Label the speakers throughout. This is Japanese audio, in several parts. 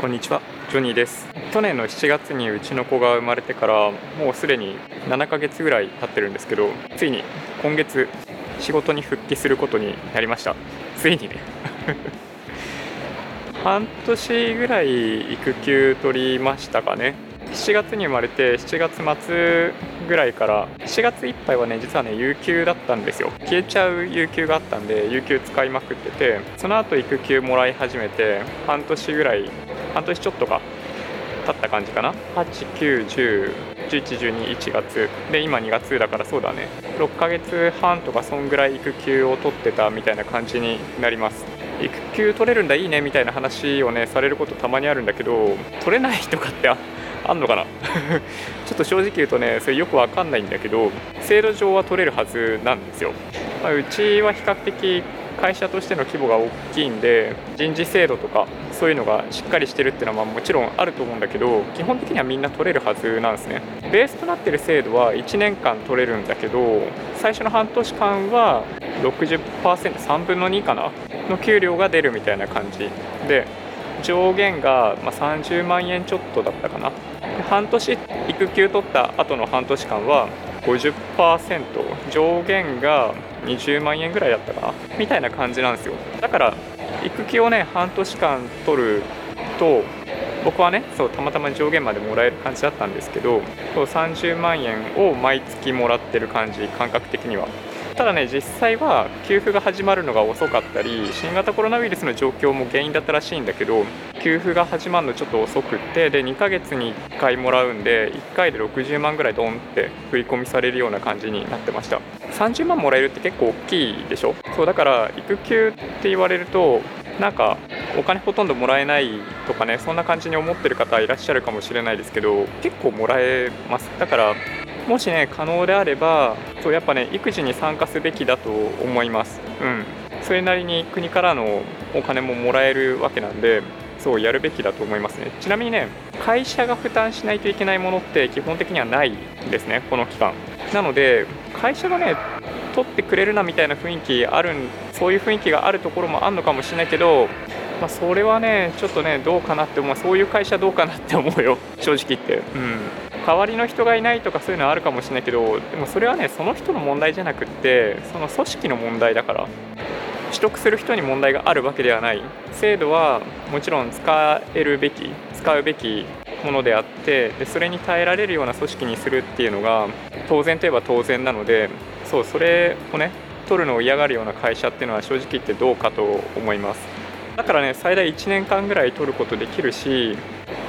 Speaker 1: こんにちは。ジョニーです。去年の7月にうちの子が生まれてからもうすでに7ヶ月ぐらい経ってるんですけどついに今月仕事に復帰することになりました。ついにね。半年ぐらい育休取りましたかね。7月に生まれて7月末ぐらいから7月いっぱいはね実はね有給だったんですよ。消えちゃう有給があったんで有給使いまくっててその後育休もらい始めて半年ぐらい半年ちょっとか経った感じかな。89101112 1月。で今2月だからそうだね。6ヶ月半とかそんぐらい育休を取ってたみたいな感じになります。育休取れるんだいいねみたいな話をねされることたまにあるんだけど取れないとかってあんのかな？ちょっと正直言うとねそれよくわかんないんだけど制度上は取れるはずなんですよ、まあ、うちは比較的会社としての規模が大きいんで人事制度とかそういうのがしっかりしてるっていうのはまもちろんあると思うんだけど基本的にはみんな取れるはずなんですね。ベースとなってる制度は1年間取れるんだけど最初の半年間は 60%3 分の2かな？の給料が出るみたいな感じで上限がま30万円ちょっとだったかな。半年育休取った後の半年間は50%上限が20万円ぐらいだったかな。みたいな感じなんですよ。だから育休をね半年間取ると僕はねそうたまたま上限までもらえる感じだったんですけどそう30万円を毎月もらってる感じ感覚的には。ただね実際は給付が始まるのが遅かったり新型コロナウイルスの状況も原因だったらしいんだけど給付が始まるのちょっと遅くってで2ヶ月に1回もらうんで1回で60万ぐらいドンって振り込みされるような感じになってました。30万もらえるって結構大きいでしょ？そうだから育休って言われるとなんかお金ほとんどもらえないとかねそんな感じに思ってる方いらっしゃるかもしれないですけど結構もらえます。だからもしね可能であればそうやっぱね育児に参加すべきだと思います。うん。それなりに国からのお金ももらえるわけなんでそうやるべきだと思いますね。ちなみにね会社が負担しないといけないものって基本的にはないんですねこの期間。なので会社がね取ってくれるなみたいな雰囲気あるそういう雰囲気があるところもあるのかもしれないけどまあ、それはねちょっとねどうかなって思う。そういう会社どうかなって思うよ。正直言って。うん。代わりの人がいないとかそういうのはあるかもしれないけどでもそれはねその人の問題じゃなくってその組織の問題だから。取得する人に問題があるわけではない。制度はもちろん使えるべき使うべきものであってでそれに耐えられるような組織にするっていうのが当然といえば当然なのでそうそれをね取るのを嫌がるような会社っていうのは正直言ってどうかと思います。だからね最大1年間ぐらい取ることできるし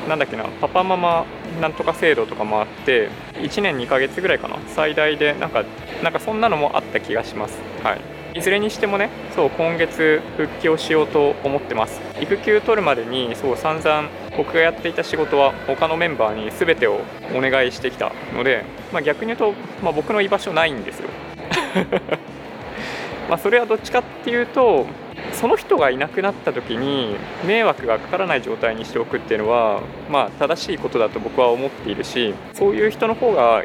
Speaker 1: なんだっけなパパママなんとか制度とかもあって1年2ヶ月ぐらいかな最大でなんかなんかそんなのもあった気がします。はい。いずれにしてもねそう今月復帰をしようと思ってます。育休取るまでにそう散々僕がやっていた仕事は他のメンバーに全てをお願いしてきたので、まあ、逆に言うと、まあ、僕の居場所ないんですよ。まそれはどっちかっていうとその人がいなくなった時に迷惑がかからない状態にしておくっていうのはまあ正しいことだと僕は思っているしそういう人の方が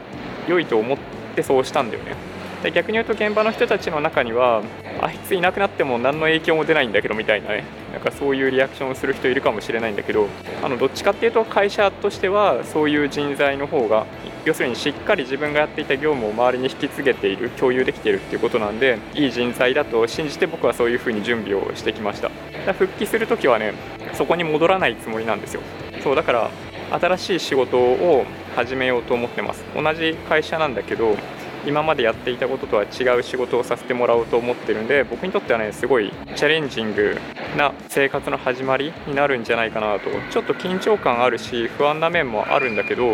Speaker 1: 良いと思ってそうしたんだよね。で逆に言うと現場の人たちの中にはあいついなくなっても何の影響も出ないんだけどみたいなね。なんかそういうリアクションをする人いるかもしれないんだけどあのどっちかっていうと会社としてはそういう人材の方が要するにしっかり自分がやっていた業務を周りに引き継げている共有できているっていうことなんでいい人材だと信じて僕はそういうふうに準備をしてきました。だ復帰する時はねそこに戻らないつもりなんですよ。そうだから新しい仕事を始めようと思ってます。同じ会社なんだけど今までやっていたこととは違う仕事をさせてもらおうと思ってるんで僕にとってはねすごいチャレンジングな生活の始まりになるんじゃないかなと。ちょっと緊張感あるし不安な面もあるんだけど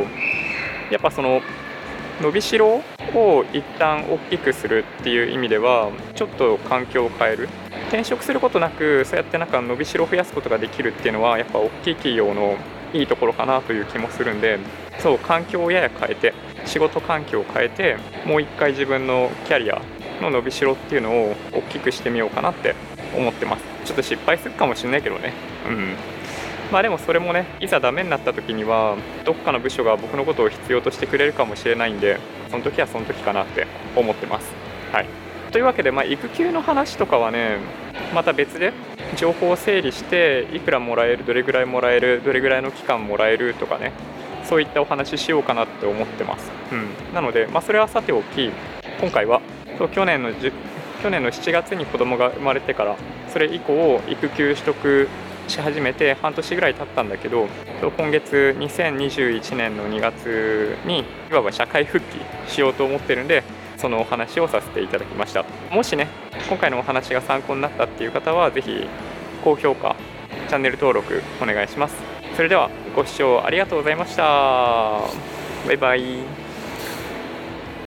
Speaker 1: やっぱその伸びしろを一旦大きくするっていう意味ではちょっと環境を変える。転職することなくそうやってなんか伸びしろを増やすことができるっていうのはやっぱ大きい企業のいいところかなという気もするんでそう環境をやや変えて。仕事環境を変えてもう一回自分のキャリアの伸びしろっていうのを大きくしてみようかなって思ってます。ちょっと失敗するかもしれないけどね。うん。まあでもそれもねいざダメになった時にはどっかの部署が僕のことを必要としてくれるかもしれないんでその時はその時かなって思ってます。はい。というわけで、まあ、育休の話とかはねまた別で情報を整理していくらもらえるどれぐらいもらえるどれぐらいの期間もらえるとかねそういったお話ししようかなって思ってます、うん、なので、まあ、それはさておき今回は去年の去年の7月に子供が生まれてからそれ以降育休取得し始めて半年ぐらい経ったんだけど今月2021年の2月にいわば社会復帰しようと思ってるんでそのお話をさせていただきました。もしね今回のお話が参考になったっていう方は是非高評価チャンネル登録お願いします。それではご視聴ありがとうございました。バイバイ。